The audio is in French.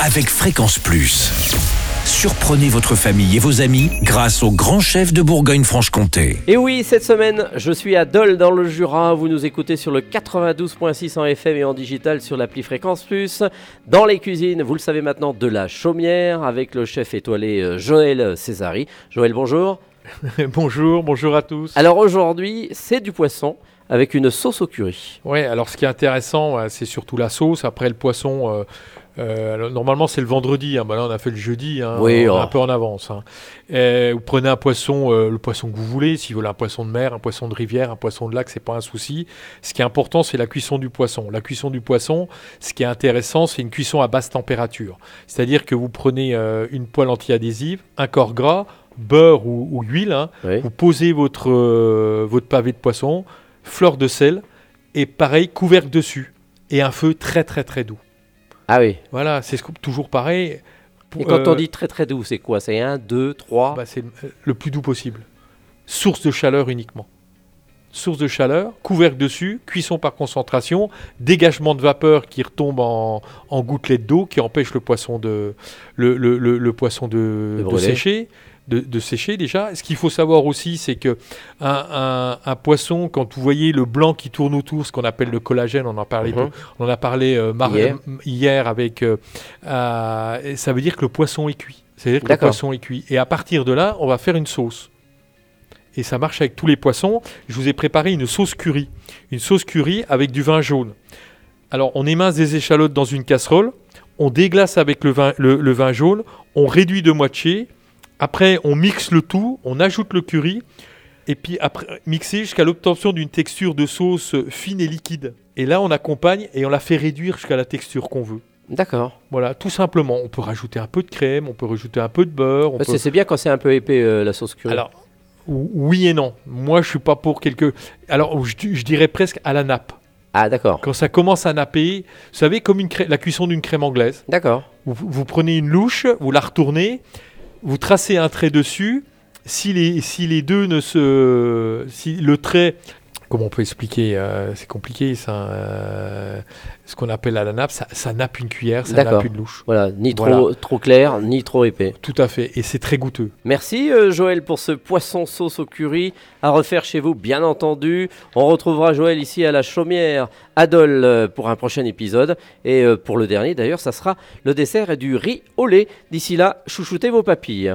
avec Fréquence Plus. Surprenez votre famille et vos amis grâce au grand chef de Bourgogne-Franche-Comté. Et oui, cette semaine, je suis à Dole dans le Jura. Vous nous écoutez sur le 92.6 en FM et en digital sur l'appli Fréquence Plus. Dans les cuisines, vous le savez maintenant, de la chaumière avec le chef étoilé euh, Joël Césari. Joël, bonjour. bonjour, bonjour à tous. Alors aujourd'hui, c'est du poisson avec une sauce au curry. Oui, alors ce qui est intéressant, c'est surtout la sauce. Après le poisson, euh, euh, alors, normalement c'est le vendredi. Hein. Bah là, on a fait le jeudi, hein. Oui, on est oh. un peu en avance. hein. Et vous prenez un poisson, euh, le poisson que vous voulez. Si vous voulez un poisson de mer, un poisson de rivière, un poisson de lac, c'est pas un souci. Ce qui est important, c'est la cuisson du poisson. La cuisson du poisson, ce qui est intéressant, c'est une cuisson à basse température. C'est-à-dire que vous prenez une poêle anti-adhésive, un corps gras, beurre ou, ou huile. hein. Oui. Vous posez votre, euh, votre pavé de poisson, fleur de sel, et pareil, couvercle dessus. Et un feu très très très doux. Ah oui. Voilà, c'est toujours pareil. Et quand euh, on dit très très doux, c'est quoi? C'est 1, 2, 3 bah, c'est le, le plus doux possible. Source de chaleur uniquement. Source de chaleur, couvercle dessus, cuisson par concentration, dégagement de vapeur qui retombe en, en gouttelettes d'eau qui empêche le poisson de, le, le- le- le poisson de, sécher. De, de sécher déjà. Ce qu'il faut savoir aussi, c'est que un, un- un poisson, quand vous voyez le blanc qui tourne autour, ce qu'on appelle le collagène, on en parlait, Mhm. on en a parlé euh, Hier. hier avec, euh, euh, ça veut dire que le poisson est cuit. C'est-à-dire que le poisson est cuit. Et à partir de là, on va faire une sauce. Et ça marche avec tous les poissons. Je vous ai préparé une sauce curry. Une sauce curry avec du vin jaune. Alors, on émince des échalotes dans une casserole. On déglace avec le vin, le, le vin jaune. On réduit de moitié. Après, on mixe le tout. On ajoute le curry. Et puis, après, mixer jusqu'à l'obtention d'une texture de sauce fine et liquide. Et là, on accompagne et on la fait réduire jusqu'à la texture qu'on veut. D'accord. Voilà, tout simplement. On peut rajouter un peu de crème, on peut rajouter un peu de beurre. On peut... que C'est bien quand c'est un peu épais euh, la sauce curry. Alors, ou- oui et non. Moi, je suis pas pour quelque. Alors, je, je dirais presque à la nappe. Ah d'accord. Quand ça commence à napper, vous savez, comme une la cuisson d'une crème anglaise. D'accord. Vous, vous prenez une louche, vous la retournez, vous tracez un trait dessus. Si les, deux ne se. Si le trait. Comment on peut expliquer euh, C'est compliqué, ça. euh, ce qu'on appelle à la nappe, ça, ça nappe une cuillère, ça nappe une louche. Voilà, ni trop, Voilà. trop clair, ni trop épais. Tout à fait. Et c'est très goûteux. Merci euh, Joël pour ce poisson sauce au curry à refaire chez vous, bien entendu. On retrouvera Joël ici à la Chaumière, à Dole, euh, pour un prochain épisode. Et pour le dernier, d'ailleurs, ça sera le dessert et du riz au lait. D'ici là, chouchoutez vos papilles.